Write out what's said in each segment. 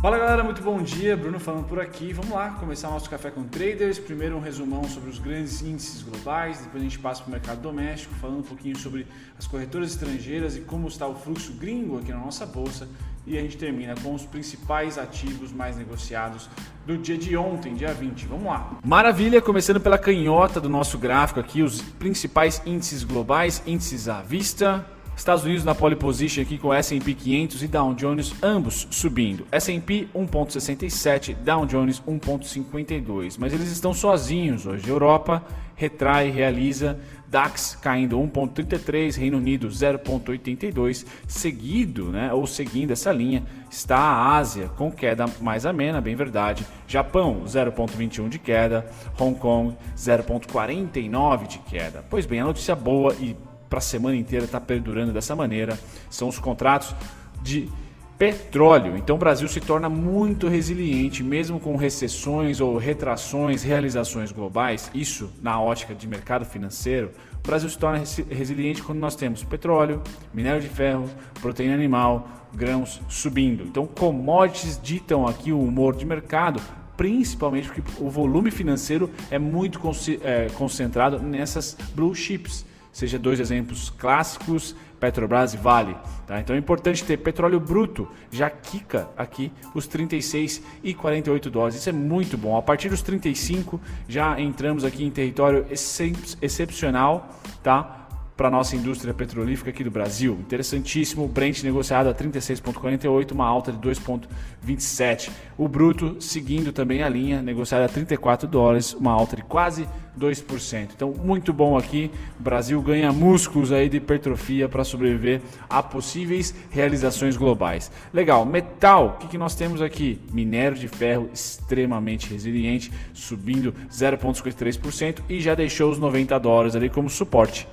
Fala galera, muito bom dia. Bruno falando por aqui. Vamos lá começar o nosso café com traders. Primeiro um resumão sobre os grandes índices globais, depois a gente passa para o mercado doméstico, falando um pouquinho sobre as corretoras estrangeiras e como está o fluxo gringo aqui na nossa bolsa. E a gente termina com os principais ativos mais negociados do dia de ontem, dia 20. Vamos lá. Maravilha, começando pela canhota do nosso gráfico aqui, os principais índices globais, índices à vista. Estados Unidos na pole position aqui com S&P 500 e Dow Jones ambos subindo. S&P 1.67, Dow Jones 1.52, mas eles estão sozinhos hoje. Europa retrai, realiza DAX caindo 1.33, Reino Unido 0.82, seguido, né, ou seguindo essa linha, está a Ásia com queda mais amena, bem verdade. Japão 0.21 de queda, Hong Kong 0.49 de queda. Pois bem, a notícia boa e para a semana inteira está perdurando dessa maneira. São os contratos de petróleo. Então o Brasil se torna muito resiliente, mesmo com recessões ou retrações, realizações globais. Isso na ótica de mercado financeiro. O Brasil se torna resiliente quando nós temos petróleo, minério de ferro, proteína animal, grãos subindo. Então commodities ditam aqui o humor de mercado, principalmente porque o volume financeiro é muito é, concentrado nessas blue chips seja dois exemplos clássicos, Petrobras e Vale. Tá? Então é importante ter petróleo bruto, já quica aqui os 36 e 48 dólares. Isso é muito bom. A partir dos 35 já entramos aqui em território excep excepcional, tá? Para a nossa indústria petrolífera aqui do Brasil. Interessantíssimo, o Brent negociado a 36,48, uma alta de 2,27. O Bruto seguindo também a linha, negociado a 34 dólares, uma alta de quase 2%. Então, muito bom aqui. O Brasil ganha músculos aí de hipertrofia para sobreviver a possíveis realizações globais. Legal, metal, o que, que nós temos aqui? Minério de ferro extremamente resiliente, subindo 0,53% e já deixou os 90 dólares ali como suporte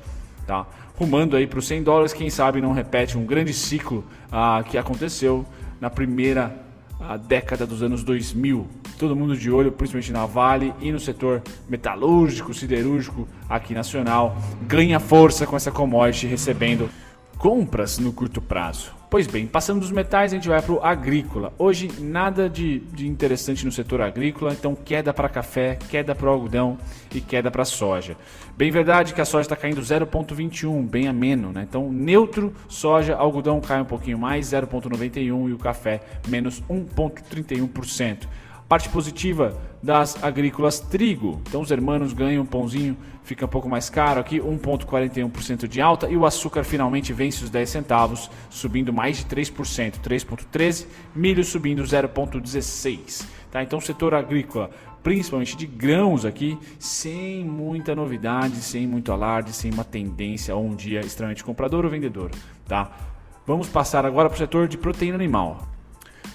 tá? Rumando aí para os 100 dólares, quem sabe não repete um grande ciclo ah, que aconteceu na primeira ah, década dos anos 2000. Todo mundo de olho, principalmente na Vale e no setor metalúrgico, siderúrgico aqui nacional, ganha força com essa commodity recebendo compras no curto prazo. Pois bem, passando dos metais, a gente vai para o agrícola. Hoje, nada de, de interessante no setor agrícola, então queda para café, queda para algodão e queda para soja. Bem verdade que a soja está caindo 0,21, bem ameno, né? Então, neutro, soja, algodão cai um pouquinho mais, 0,91 e o café menos 1,31%. Parte positiva das agrícolas trigo. Então os hermanos ganham um pãozinho, fica um pouco mais caro aqui, 1,41% de alta e o açúcar finalmente vence os 10 centavos, subindo mais de 3%, 3,13%, milho subindo 0,16%. Tá? Então o setor agrícola, principalmente de grãos aqui, sem muita novidade, sem muito alarde, sem uma tendência ou um dia extremamente comprador ou vendedor. Tá? Vamos passar agora para o setor de proteína animal.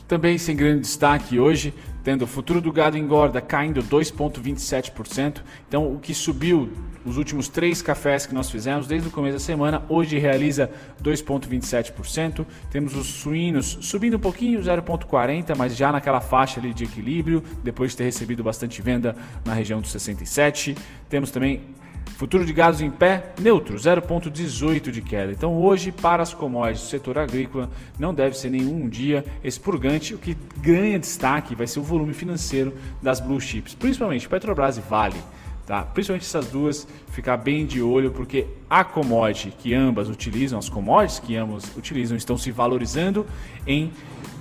Também sem grande destaque hoje, tendo o futuro do gado engorda caindo 2,27%. Então, o que subiu os últimos três cafés que nós fizemos desde o começo da semana, hoje realiza 2,27%. Temos os suínos subindo um pouquinho, 0,40%, mas já naquela faixa ali de equilíbrio, depois de ter recebido bastante venda na região dos 67%. Temos também Futuro de gados em pé, neutro, 0,18 de queda. Então, hoje, para as commodities do setor agrícola, não deve ser nenhum dia expurgante. O que ganha destaque vai ser o volume financeiro das blue chips, principalmente Petrobras e Vale. Tá? Principalmente essas duas, ficar bem de olho, porque a commodity que ambas utilizam, as commodities que ambas utilizam, estão se valorizando em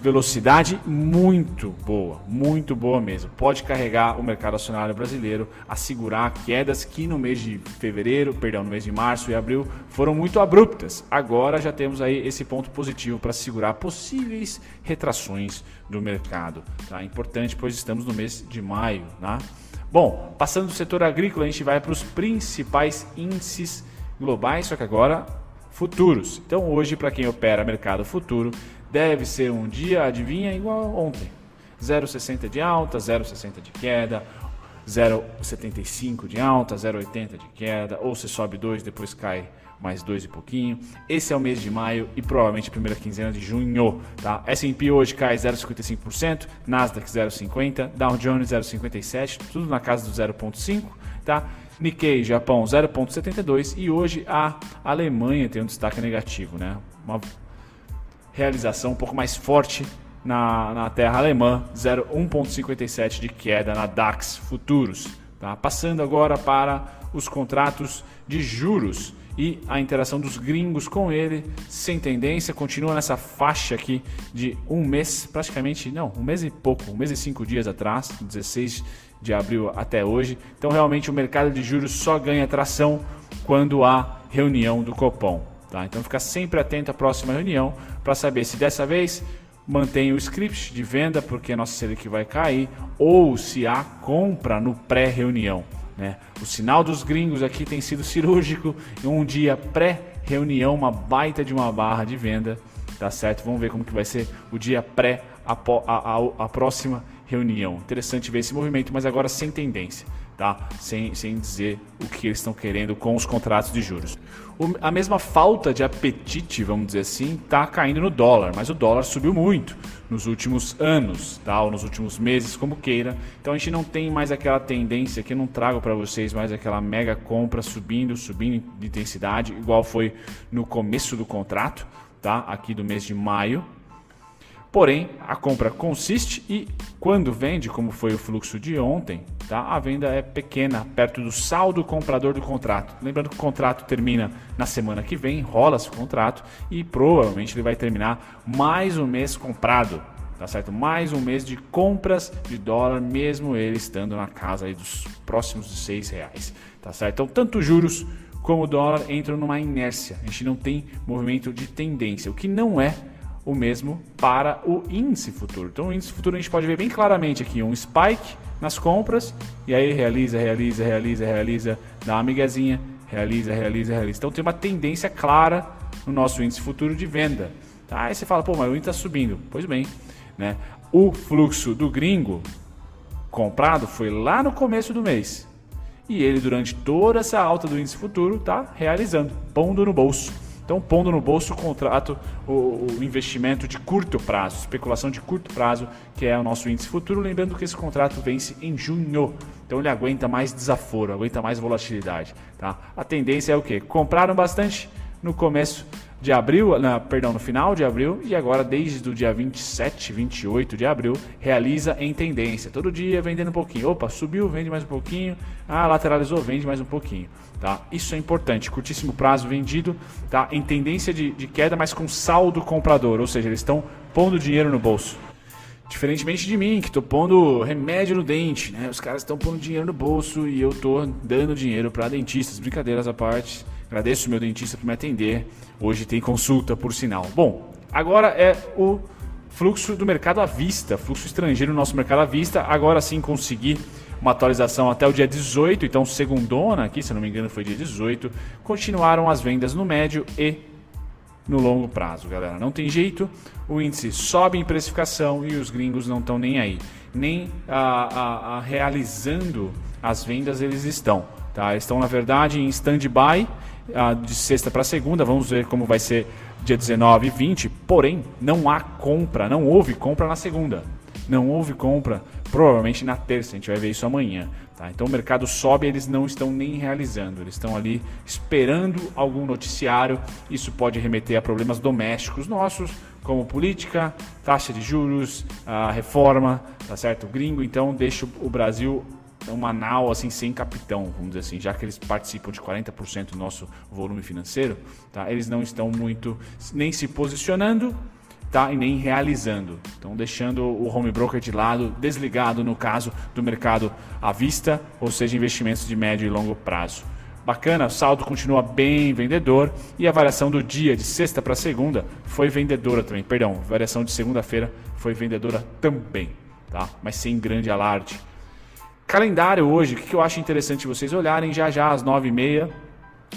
velocidade muito boa, muito boa mesmo. Pode carregar o mercado acionário brasileiro a segurar quedas que no mês de fevereiro, perdão, no mês de março e abril foram muito abruptas. Agora já temos aí esse ponto positivo para segurar possíveis retrações do mercado. Tá? Importante, pois estamos no mês de maio, tá? Bom, passando do setor agrícola, a gente vai para os principais índices globais, só que agora futuros. Então, hoje, para quem opera mercado futuro, deve ser um dia, adivinha, igual ontem: 0,60 de alta, 0,60 de queda, 0,75 de alta, 0,80 de queda, ou você sobe 2, depois cai mais dois e pouquinho. Esse é o mês de maio e provavelmente a primeira quinzena de junho. Tá? S&P hoje cai 0,55%, Nasdaq 0,50%, Dow Jones 0,57%, tudo na casa do 0,5%. Tá? Nikkei, Japão 0,72% e hoje a Alemanha tem um destaque negativo, né? Uma realização um pouco mais forte na, na terra alemã, 1,57 de queda na DAX futuros. Tá? Passando agora para os contratos de juros e a interação dos gringos com ele, sem tendência, continua nessa faixa aqui de um mês, praticamente, não, um mês e pouco, um mês e cinco dias atrás, 16 de abril até hoje. Então, realmente, o mercado de juros só ganha tração quando há reunião do Copom. Tá? Então, fica sempre atento à próxima reunião para saber se dessa vez mantém o script de venda, porque a nossa Selic vai cair, ou se há compra no pré-reunião. Né? O sinal dos gringos aqui tem sido cirúrgico. Um dia pré-reunião, uma baita de uma barra de venda. Tá certo? Vamos ver como que vai ser o dia pré a, a, a, a próxima reunião. Interessante ver esse movimento, mas agora sem tendência tá? sem, sem dizer o que eles estão querendo com os contratos de juros. O, a mesma falta de apetite, vamos dizer assim, está caindo no dólar, mas o dólar subiu muito nos últimos anos, tá? ou nos últimos meses, como queira. Então a gente não tem mais aquela tendência que eu não trago para vocês mais aquela mega compra subindo, subindo de intensidade, igual foi no começo do contrato, tá? aqui do mês de maio, Porém, a compra consiste e quando vende, como foi o fluxo de ontem, tá? a venda é pequena, perto do saldo comprador do contrato. Lembrando que o contrato termina na semana que vem, rola-se o contrato e provavelmente ele vai terminar mais um mês comprado. Tá certo? Mais um mês de compras de dólar, mesmo ele estando na casa aí dos próximos de seis reais. Tá certo? Então, tanto juros como dólar entram numa inércia. A gente não tem movimento de tendência, o que não é o mesmo para o índice futuro. Então, o índice futuro a gente pode ver bem claramente aqui um spike nas compras e aí realiza, realiza, realiza, realiza, dá uma miguezinha, realiza, realiza, realiza. Então, tem uma tendência clara no nosso índice futuro de venda. Tá? Aí você fala, pô, mas o índice está subindo. Pois bem, né? o fluxo do gringo comprado foi lá no começo do mês. E ele, durante toda essa alta do índice futuro, está realizando, pondo no bolso. Então, pondo no bolso o contrato, o, o, investimento de curto prazo, especulação de curto prazo, que é o nosso índice futuro. Lembrando que esse contrato vence em junho, então ele aguenta mais desaforo, aguenta mais volatilidade. Tá? A tendência é o que? Compraram bastante no começo de abril, na, perdão, no final de abril e agora desde o dia 27, 28 de abril, realiza em tendência. Todo dia vendendo um pouquinho. Opa, subiu, vende mais um pouquinho. Ah, lateralizou, vende mais um pouquinho. Tá? Isso é importante. Curtíssimo prazo vendido, tá? Em tendência de, de queda, mas com saldo comprador, ou seja, eles estão pondo dinheiro no bolso. Diferentemente de mim, que estou pondo remédio no dente, né? Os caras estão pondo dinheiro no bolso e eu estou dando dinheiro para dentistas. Brincadeiras à parte. Agradeço meu dentista por me atender. Hoje tem consulta, por sinal. Bom, agora é o fluxo do mercado à vista, fluxo estrangeiro no nosso mercado à vista. Agora sim consegui uma atualização até o dia 18, então segundona aqui, se não me engano foi dia 18. Continuaram as vendas no médio e no longo prazo, galera. Não tem jeito, o índice sobe em precificação e os gringos não estão nem aí. Nem a, a, a realizando as vendas eles estão. Tá? Estão, na verdade, em stand-by de sexta para segunda. Vamos ver como vai ser dia 19 e 20. Porém, não há compra, não houve compra na segunda. Não houve compra, provavelmente na terça. A gente vai ver isso amanhã. Tá? Então o mercado sobe, eles não estão nem realizando. Eles estão ali esperando algum noticiário. Isso pode remeter a problemas domésticos nossos, como política, taxa de juros, a reforma, tá certo? O gringo, então, deixa o Brasil uma nau assim sem capitão, vamos dizer assim, já que eles participam de 40% do nosso volume financeiro, tá? Eles não estão muito nem se posicionando, tá? E nem realizando. Estão deixando o home broker de lado, desligado no caso do mercado à vista, ou seja, investimentos de médio e longo prazo. Bacana, o saldo continua bem vendedor e a variação do dia de sexta para segunda foi vendedora também. Perdão, variação de segunda-feira foi vendedora também, tá? Mas sem grande alarde. Calendário hoje, o que eu acho interessante vocês olharem já já às 9h30,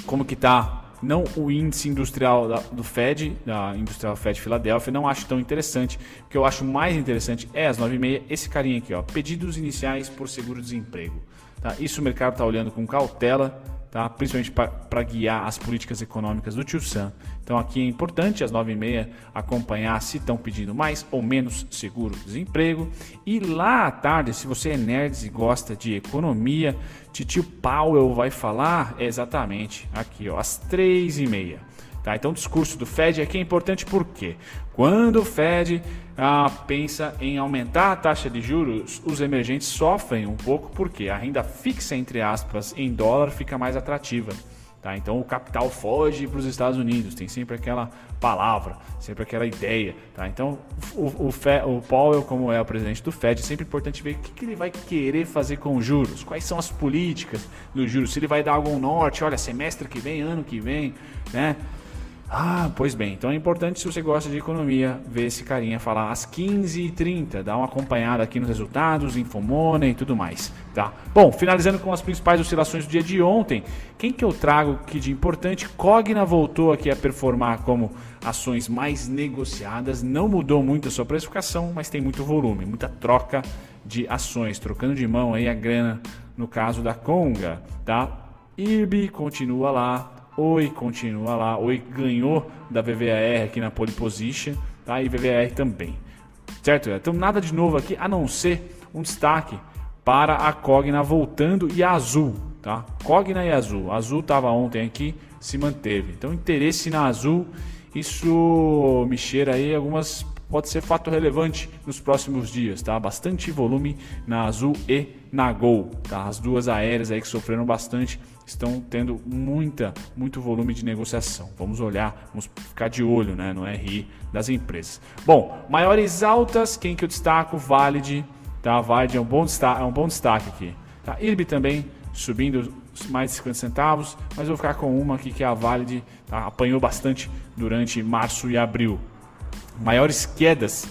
como que tá não o índice industrial da, do Fed, da Industrial Fed Filadélfia, não acho tão interessante. O que eu acho mais interessante é às 9h30, esse carinha aqui, ó, pedidos iniciais por seguro-desemprego. Tá? Isso o mercado está olhando com cautela tá? principalmente para guiar as políticas econômicas do Tio Sam. Então aqui é importante às 9h30 acompanhar se estão pedindo mais ou menos seguro-desemprego. E lá à tarde, se você é nerd e gosta de economia, Titio Powell vai falar exatamente aqui, ó, às 3h30. Tá? Então o discurso do Fed aqui é importante porque quando o Fed ah, pensa em aumentar a taxa de juros, os emergentes sofrem um pouco porque a renda fixa, entre aspas, em dólar fica mais atrativa. Tá? Então o capital foge para os Estados Unidos, tem sempre aquela palavra, sempre aquela ideia. Tá? Então o, o, Fe, o Powell, como é o presidente do Fed, é sempre importante ver o que, que ele vai querer fazer com os juros, quais são as políticas dos juros, se ele vai dar algum norte, olha, semestre que vem, ano que vem, né? Ah, pois bem, então é importante se você gosta de economia ver esse carinha falar às 15h30, dar uma acompanhada aqui nos resultados, Infomona e tudo mais, tá? Bom, finalizando com as principais oscilações do dia de ontem, quem que eu trago aqui de importante? Cogna voltou aqui a performar como ações mais negociadas, não mudou muito a sua precificação, mas tem muito volume, muita troca de ações, trocando de mão aí a grana no caso da Conga, tá? IRB continua lá, Oi continua lá. Oi ganhou da VVAR aqui na pole position, tá? E VVAR também. Certo? Então nada de novo aqui, a não ser um destaque para a Cogna voltando e a Azul, tá? Cogna e Azul. Azul estava ontem aqui, se manteve. Então interesse na Azul, isso me cheira aí algumas pode ser fato relevante nos próximos dias, tá? Bastante volume na Azul e na Gol, tá? As duas aéreas aí que sofreram bastante estão tendo muita, muito volume de negociação. Vamos olhar, vamos ficar de olho, né, no RI das empresas. Bom, maiores altas, quem que eu destaco? Valid, tá? Valid é um bom destaque, é um bom destaque aqui. Tá? IRB também subindo mais de 50 centavos, mas vou ficar com uma aqui que é a Valid, tá? apanhou bastante durante março e abril. Maiores quedas.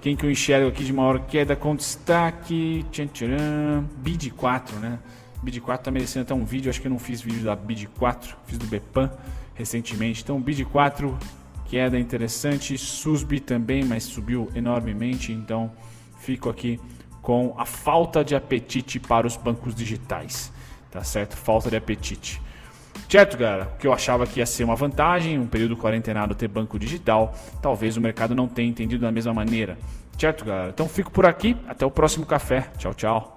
Quem que eu enxergo aqui de maior queda com destaque? Tchan, tcharam, BID 4, né? BID 4 tá merecendo até um vídeo, acho que eu não fiz vídeo da BID 4, fiz do Bepan recentemente. Então, BID 4, queda interessante. SUSB também, mas subiu enormemente. Então, fico aqui com a falta de apetite para os bancos digitais. Tá certo? Falta de apetite. Certo, galera? O que eu achava que ia ser uma vantagem, um período quarentenado ter banco digital, talvez o mercado não tenha entendido da mesma maneira. Certo, galera? Então fico por aqui, até o próximo café. Tchau, tchau.